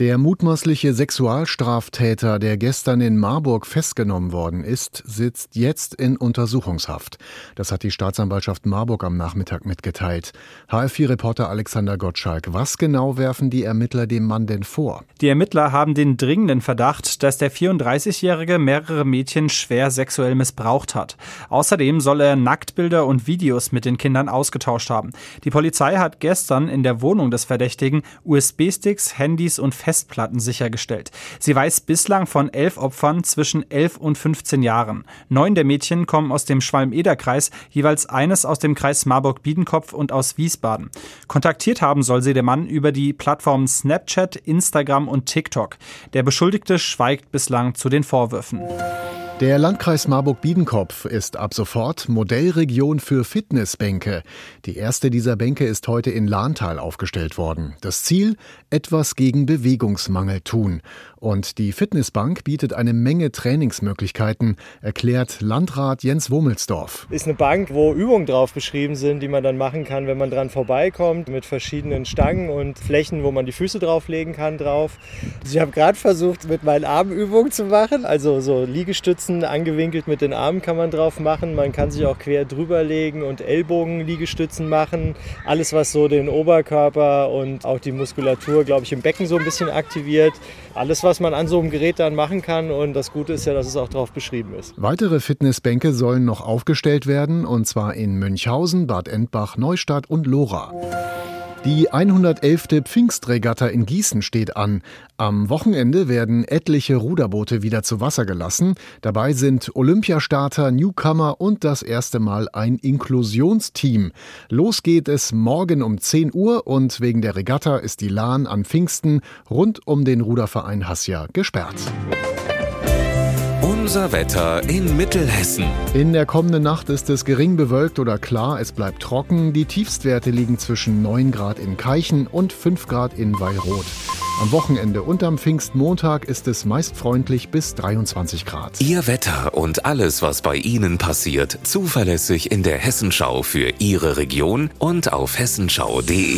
Der mutmaßliche Sexualstraftäter, der gestern in Marburg festgenommen worden ist, sitzt jetzt in Untersuchungshaft. Das hat die Staatsanwaltschaft Marburg am Nachmittag mitgeteilt. HF4-Reporter Alexander Gottschalk, was genau werfen die Ermittler dem Mann denn vor? Die Ermittler haben den dringenden Verdacht, dass der 34-Jährige mehrere Mädchen schwer sexuell missbraucht hat. Außerdem soll er Nacktbilder und Videos mit den Kindern ausgetauscht haben. Die Polizei hat gestern in der Wohnung des Verdächtigen USB-Sticks, Handys und Festplatten sichergestellt. Sie weiß bislang von elf Opfern zwischen 11 und 15 Jahren. Neun der Mädchen kommen aus dem Schwalm-Eder-Kreis, jeweils eines aus dem Kreis Marburg-Biedenkopf und aus Wiesbaden. Kontaktiert haben soll sie der Mann über die Plattformen Snapchat, Instagram und TikTok. Der Beschuldigte schweigt bislang zu den Vorwürfen. Der Landkreis Marburg-Biedenkopf ist ab sofort Modellregion für Fitnessbänke. Die erste dieser Bänke ist heute in Lahntal aufgestellt worden. Das Ziel? Etwas gegen Bewegungsmangel tun. Und die Fitnessbank bietet eine Menge Trainingsmöglichkeiten, erklärt Landrat Jens Womelsdorf. Ist eine Bank, wo Übungen drauf beschrieben sind, die man dann machen kann, wenn man dran vorbeikommt, mit verschiedenen Stangen und Flächen, wo man die Füße drauflegen kann drauf. Ich habe gerade versucht, mit meinen Armen Übungen zu machen, also so Liegestützen angewinkelt mit den Armen kann man drauf machen. Man kann sich auch quer drüber legen und Ellbogenliegestützen machen. Alles, was so den Oberkörper und auch die Muskulatur, glaube ich, im Becken so ein bisschen aktiviert. Alles, was man an so einem Gerät dann machen kann. Und das Gute ist ja, dass es auch drauf beschrieben ist. Weitere Fitnessbänke sollen noch aufgestellt werden, und zwar in Münchhausen, Bad Endbach, Neustadt und Lora. Die 111. Pfingstregatta in Gießen steht an. Am Wochenende werden etliche Ruderboote wieder zu Wasser gelassen. Dabei sind Olympiastarter, Newcomer und das erste Mal ein Inklusionsteam. Los geht es morgen um 10 Uhr und wegen der Regatta ist die Lahn an Pfingsten rund um den Ruderverein Hassia gesperrt. Unser Wetter in Mittelhessen. In der kommenden Nacht ist es gering bewölkt oder klar, es bleibt trocken. Die Tiefstwerte liegen zwischen 9 Grad in Keichen und 5 Grad in Weilroth. Am Wochenende und am Pfingstmontag ist es meist freundlich bis 23 Grad. Ihr Wetter und alles, was bei Ihnen passiert, zuverlässig in der Hessenschau für Ihre Region und auf hessenschau.de.